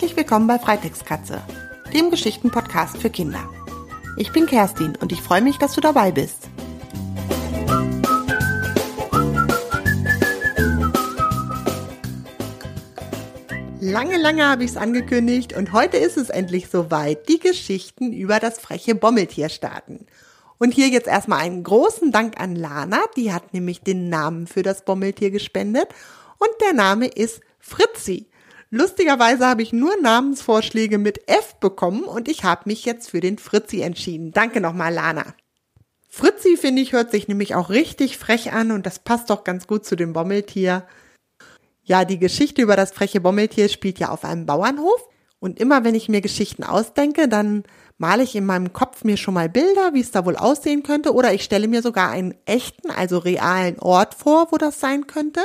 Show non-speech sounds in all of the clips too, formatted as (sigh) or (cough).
Herzlich willkommen bei Freitextkatze, dem Geschichtenpodcast für Kinder. Ich bin Kerstin und ich freue mich, dass du dabei bist. Lange, lange habe ich es angekündigt und heute ist es endlich soweit. Die Geschichten über das freche Bommeltier starten. Und hier jetzt erstmal einen großen Dank an Lana, die hat nämlich den Namen für das Bommeltier gespendet und der Name ist Fritzi. Lustigerweise habe ich nur Namensvorschläge mit F bekommen und ich habe mich jetzt für den Fritzi entschieden. Danke nochmal, Lana. Fritzi, finde ich, hört sich nämlich auch richtig frech an und das passt doch ganz gut zu dem Bommeltier. Ja, die Geschichte über das freche Bommeltier spielt ja auf einem Bauernhof und immer wenn ich mir Geschichten ausdenke, dann male ich in meinem Kopf mir schon mal Bilder, wie es da wohl aussehen könnte oder ich stelle mir sogar einen echten, also realen Ort vor, wo das sein könnte.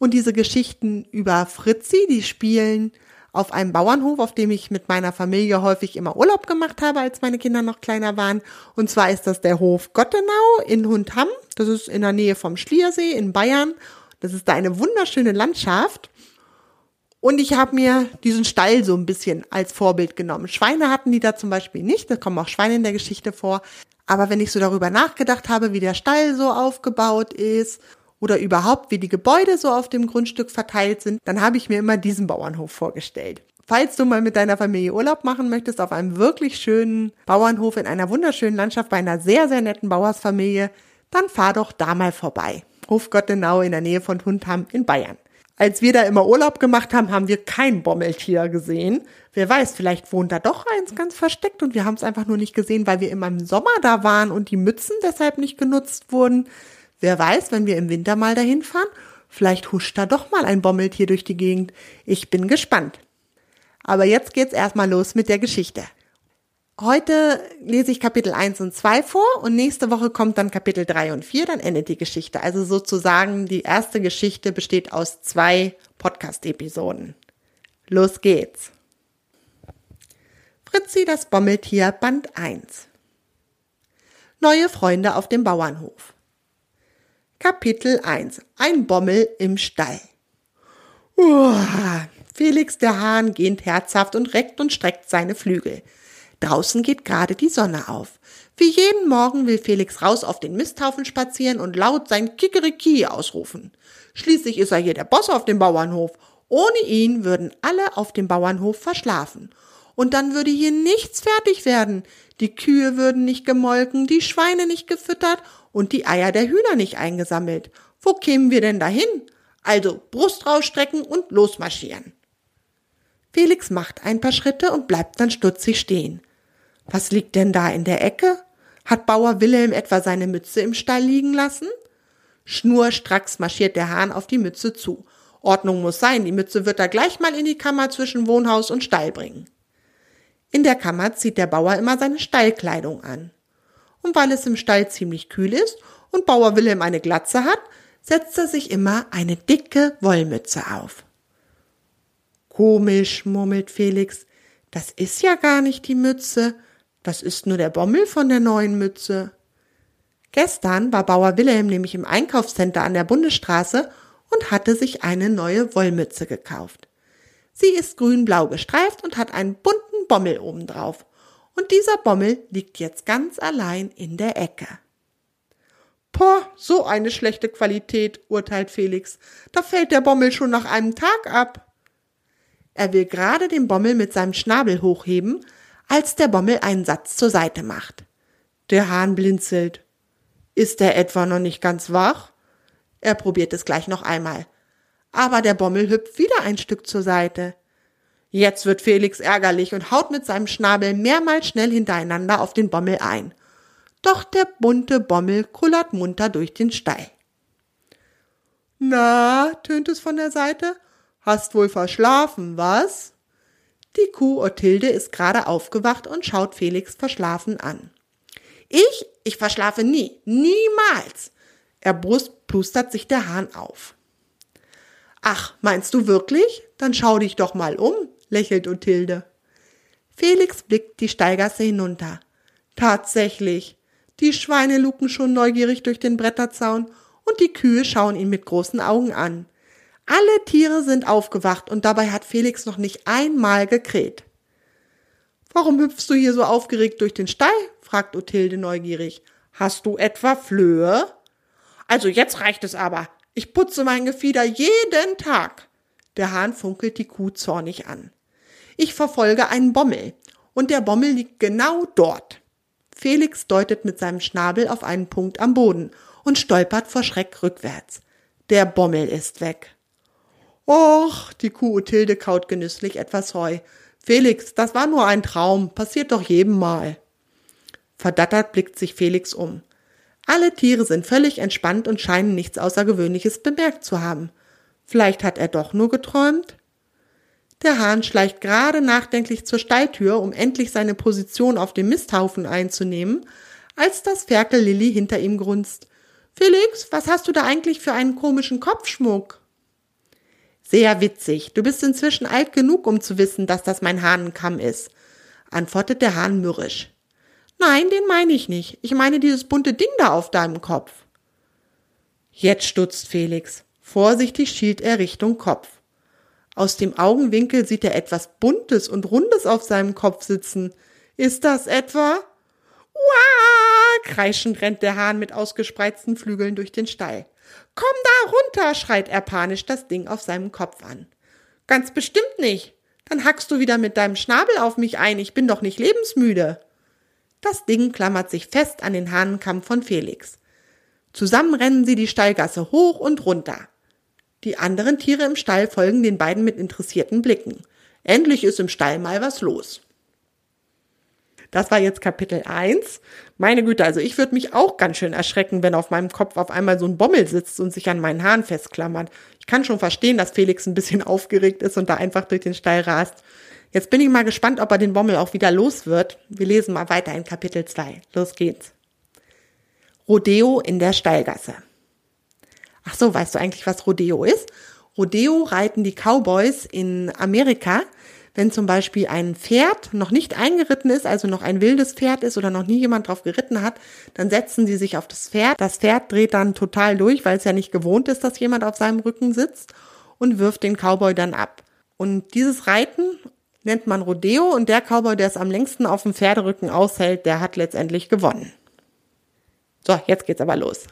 Und diese Geschichten über Fritzi, die spielen auf einem Bauernhof, auf dem ich mit meiner Familie häufig immer Urlaub gemacht habe, als meine Kinder noch kleiner waren. Und zwar ist das der Hof Gottenau in Hundham. Das ist in der Nähe vom Schliersee in Bayern. Das ist da eine wunderschöne Landschaft. Und ich habe mir diesen Stall so ein bisschen als Vorbild genommen. Schweine hatten die da zum Beispiel nicht. Da kommen auch Schweine in der Geschichte vor. Aber wenn ich so darüber nachgedacht habe, wie der Stall so aufgebaut ist oder überhaupt, wie die Gebäude so auf dem Grundstück verteilt sind, dann habe ich mir immer diesen Bauernhof vorgestellt. Falls du mal mit deiner Familie Urlaub machen möchtest auf einem wirklich schönen Bauernhof in einer wunderschönen Landschaft bei einer sehr, sehr netten Bauersfamilie, dann fahr doch da mal vorbei. Hof Gottenau in der Nähe von Hundham in Bayern. Als wir da immer Urlaub gemacht haben, haben wir kein Bommeltier gesehen. Wer weiß, vielleicht wohnt da doch eins ganz versteckt und wir haben es einfach nur nicht gesehen, weil wir immer im Sommer da waren und die Mützen deshalb nicht genutzt wurden. Wer weiß, wenn wir im Winter mal dahin fahren, vielleicht huscht da doch mal ein Bommeltier durch die Gegend. Ich bin gespannt. Aber jetzt geht's erstmal los mit der Geschichte. Heute lese ich Kapitel 1 und 2 vor und nächste Woche kommt dann Kapitel 3 und 4, dann endet die Geschichte. Also sozusagen die erste Geschichte besteht aus zwei Podcast-Episoden. Los geht's. Fritzi das Bommeltier Band 1 Neue Freunde auf dem Bauernhof Kapitel 1 Ein Bommel im Stall Uah, Felix der Hahn gähnt herzhaft und reckt und streckt seine Flügel. Draußen geht gerade die Sonne auf. Wie jeden Morgen will Felix raus auf den Misthaufen spazieren und laut sein Kikeriki ausrufen. Schließlich ist er hier der Boss auf dem Bauernhof. Ohne ihn würden alle auf dem Bauernhof verschlafen. Und dann würde hier nichts fertig werden. Die Kühe würden nicht gemolken, die Schweine nicht gefüttert und die Eier der Hühner nicht eingesammelt. Wo kämen wir denn dahin? Also Brust rausstrecken und losmarschieren. Felix macht ein paar Schritte und bleibt dann stutzig stehen. Was liegt denn da in der Ecke? Hat Bauer Wilhelm etwa seine Mütze im Stall liegen lassen? Schnurstracks marschiert der Hahn auf die Mütze zu. Ordnung muss sein, die Mütze wird er gleich mal in die Kammer zwischen Wohnhaus und Stall bringen. In der Kammer zieht der Bauer immer seine Stallkleidung an. Und weil es im Stall ziemlich kühl ist und Bauer Wilhelm eine Glatze hat, setzt er sich immer eine dicke Wollmütze auf. Komisch, murmelt Felix, das ist ja gar nicht die Mütze, das ist nur der Bommel von der neuen Mütze. Gestern war Bauer Wilhelm nämlich im Einkaufscenter an der Bundesstraße und hatte sich eine neue Wollmütze gekauft. Sie ist grün-blau gestreift und hat einen bunten Bommel obendrauf und dieser Bommel liegt jetzt ganz allein in der Ecke. Poh, so eine schlechte Qualität, urteilt Felix. Da fällt der Bommel schon nach einem Tag ab. Er will gerade den Bommel mit seinem Schnabel hochheben, als der Bommel einen Satz zur Seite macht. Der Hahn blinzelt. Ist er etwa noch nicht ganz wach? Er probiert es gleich noch einmal. Aber der Bommel hüpft wieder ein Stück zur Seite. Jetzt wird Felix ärgerlich und haut mit seinem Schnabel mehrmals schnell hintereinander auf den Bommel ein. Doch der bunte Bommel kullert munter durch den Stall. Na, tönt es von der Seite, hast wohl verschlafen, was? Die Kuh Othilde ist gerade aufgewacht und schaut Felix verschlafen an. Ich? Ich verschlafe nie. Niemals. Er brust plustert sich der Hahn auf. Ach, meinst du wirklich? Dann schau dich doch mal um lächelt Othilde. Felix blickt die Steilgasse hinunter. Tatsächlich. Die Schweine luken schon neugierig durch den Bretterzaun und die Kühe schauen ihn mit großen Augen an. Alle Tiere sind aufgewacht und dabei hat Felix noch nicht einmal gekräht. Warum hüpfst du hier so aufgeregt durch den Stall? fragt Othilde neugierig. Hast du etwa Flöhe? Also jetzt reicht es aber. Ich putze mein Gefieder jeden Tag. Der Hahn funkelt die Kuh zornig an. Ich verfolge einen Bommel. Und der Bommel liegt genau dort. Felix deutet mit seinem Schnabel auf einen Punkt am Boden und stolpert vor Schreck rückwärts. Der Bommel ist weg. Och, die Kuh Othilde kaut genüsslich etwas Heu. Felix, das war nur ein Traum, passiert doch jedem Mal. Verdattert blickt sich Felix um. Alle Tiere sind völlig entspannt und scheinen nichts Außergewöhnliches bemerkt zu haben. Vielleicht hat er doch nur geträumt? Der Hahn schleicht gerade nachdenklich zur Stalltür, um endlich seine Position auf dem Misthaufen einzunehmen, als das Ferkel Lilli hinter ihm grunzt. Felix, was hast du da eigentlich für einen komischen Kopfschmuck? Sehr witzig. Du bist inzwischen alt genug, um zu wissen, dass das mein Hahnenkamm ist, antwortet der Hahn mürrisch. Nein, den meine ich nicht. Ich meine dieses bunte Ding da auf deinem Kopf. Jetzt stutzt Felix. Vorsichtig schielt er Richtung Kopf. Aus dem Augenwinkel sieht er etwas Buntes und Rundes auf seinem Kopf sitzen. Ist das etwa? Uah! Kreischend rennt der Hahn mit ausgespreizten Flügeln durch den Stall. Komm da runter, schreit er panisch das Ding auf seinem Kopf an. Ganz bestimmt nicht. Dann hackst du wieder mit deinem Schnabel auf mich ein. Ich bin doch nicht lebensmüde. Das Ding klammert sich fest an den Hahnenkamm von Felix. Zusammen rennen sie die Stallgasse hoch und runter. Die anderen Tiere im Stall folgen den beiden mit interessierten Blicken. Endlich ist im Stall mal was los. Das war jetzt Kapitel 1. Meine Güte, also ich würde mich auch ganz schön erschrecken, wenn auf meinem Kopf auf einmal so ein Bommel sitzt und sich an meinen Haaren festklammert. Ich kann schon verstehen, dass Felix ein bisschen (laughs) aufgeregt ist und da einfach durch den Stall rast. Jetzt bin ich mal gespannt, ob er den Bommel auch wieder los wird. Wir lesen mal weiter in Kapitel 2. Los geht's. Rodeo in der Stallgasse. Ach so, weißt du eigentlich, was Rodeo ist? Rodeo reiten die Cowboys in Amerika, wenn zum Beispiel ein Pferd noch nicht eingeritten ist, also noch ein wildes Pferd ist oder noch nie jemand drauf geritten hat, dann setzen sie sich auf das Pferd. Das Pferd dreht dann total durch, weil es ja nicht gewohnt ist, dass jemand auf seinem Rücken sitzt und wirft den Cowboy dann ab. Und dieses Reiten nennt man Rodeo und der Cowboy, der es am längsten auf dem Pferderücken aushält, der hat letztendlich gewonnen. So, jetzt geht's aber los.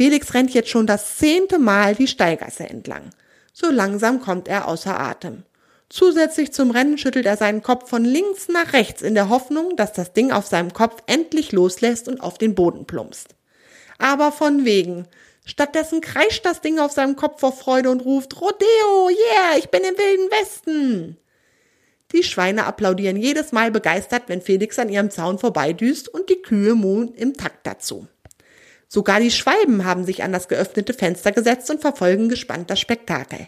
Felix rennt jetzt schon das zehnte Mal die Steilgasse entlang. So langsam kommt er außer Atem. Zusätzlich zum Rennen schüttelt er seinen Kopf von links nach rechts in der Hoffnung, dass das Ding auf seinem Kopf endlich loslässt und auf den Boden plumpst. Aber von wegen. Stattdessen kreischt das Ding auf seinem Kopf vor Freude und ruft Rodeo, yeah, ich bin im wilden Westen. Die Schweine applaudieren jedes Mal begeistert, wenn Felix an ihrem Zaun vorbeidüst und die Kühe muhen im Takt dazu. Sogar die Schwalben haben sich an das geöffnete Fenster gesetzt und verfolgen gespannt das Spektakel.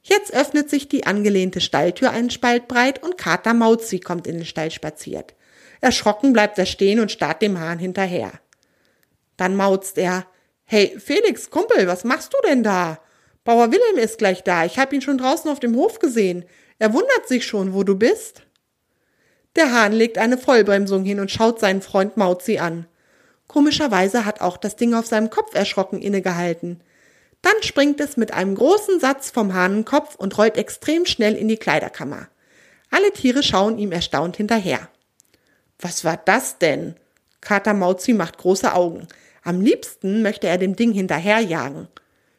Jetzt öffnet sich die angelehnte Stalltür einen Spalt breit und Kater Mauzi kommt in den Stall spaziert. Erschrocken bleibt er stehen und starrt dem Hahn hinterher. Dann mauzt er. Hey, Felix, Kumpel, was machst du denn da? Bauer Wilhelm ist gleich da. Ich hab ihn schon draußen auf dem Hof gesehen. Er wundert sich schon, wo du bist. Der Hahn legt eine Vollbremsung hin und schaut seinen Freund Mauzi an. Komischerweise hat auch das Ding auf seinem Kopf erschrocken innegehalten. Dann springt es mit einem großen Satz vom Hahnenkopf und rollt extrem schnell in die Kleiderkammer. Alle Tiere schauen ihm erstaunt hinterher. Was war das denn? Kater Mauzi macht große Augen. Am liebsten möchte er dem Ding hinterherjagen.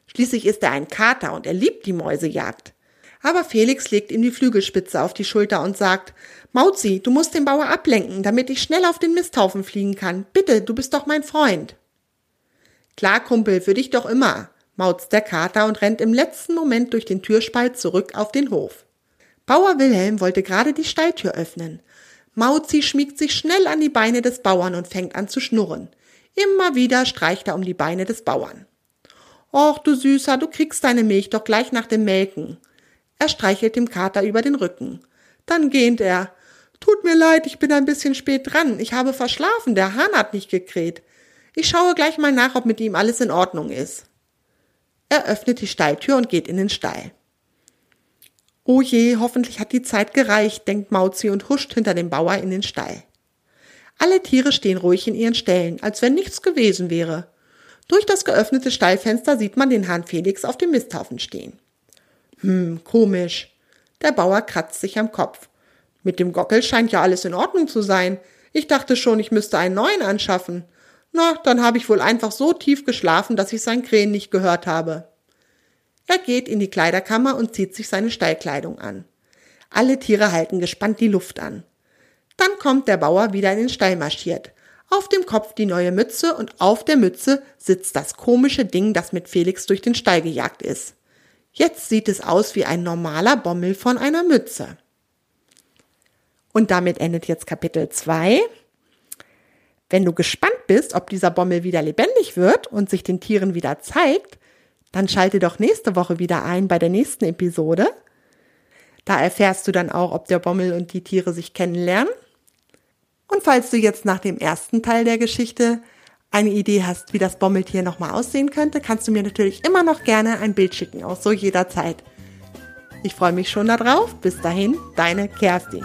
Schließlich ist er ein Kater und er liebt die Mäusejagd. Aber Felix legt ihm die Flügelspitze auf die Schulter und sagt, Mauzi, du musst den Bauer ablenken, damit ich schnell auf den Misthaufen fliegen kann. Bitte, du bist doch mein Freund. Klar, Kumpel, für dich doch immer, mauzt der Kater und rennt im letzten Moment durch den Türspalt zurück auf den Hof. Bauer Wilhelm wollte gerade die Stalltür öffnen. Mauzi schmiegt sich schnell an die Beine des Bauern und fängt an zu schnurren. Immer wieder streicht er um die Beine des Bauern. Och, du Süßer, du kriegst deine Milch doch gleich nach dem Melken. Er streichelt dem Kater über den Rücken. Dann gähnt er. Tut mir leid, ich bin ein bisschen spät dran. Ich habe verschlafen, der Hahn hat nicht gekräht. Ich schaue gleich mal nach, ob mit ihm alles in Ordnung ist. Er öffnet die Stalltür und geht in den Stall. Oh je, hoffentlich hat die Zeit gereicht, denkt Mauzi und huscht hinter dem Bauer in den Stall. Alle Tiere stehen ruhig in ihren Ställen, als wenn nichts gewesen wäre. Durch das geöffnete Stallfenster sieht man den Hahn Felix auf dem Misthaufen stehen. Hm, komisch. Der Bauer kratzt sich am Kopf. Mit dem Gockel scheint ja alles in Ordnung zu sein. Ich dachte schon, ich müsste einen neuen anschaffen. Na, dann habe ich wohl einfach so tief geschlafen, dass ich sein Krähen nicht gehört habe. Er geht in die Kleiderkammer und zieht sich seine Stallkleidung an. Alle Tiere halten gespannt die Luft an. Dann kommt der Bauer wieder in den Stall marschiert. Auf dem Kopf die neue Mütze und auf der Mütze sitzt das komische Ding, das mit Felix durch den Stall gejagt ist. Jetzt sieht es aus wie ein normaler Bommel von einer Mütze. Und damit endet jetzt Kapitel 2. Wenn du gespannt bist, ob dieser Bommel wieder lebendig wird und sich den Tieren wieder zeigt, dann schalte doch nächste Woche wieder ein bei der nächsten Episode. Da erfährst du dann auch, ob der Bommel und die Tiere sich kennenlernen. Und falls du jetzt nach dem ersten Teil der Geschichte eine Idee hast, wie das Bommeltier nochmal aussehen könnte, kannst du mir natürlich immer noch gerne ein Bild schicken, auch so jederzeit. Ich freue mich schon darauf. Bis dahin, deine Kerstin.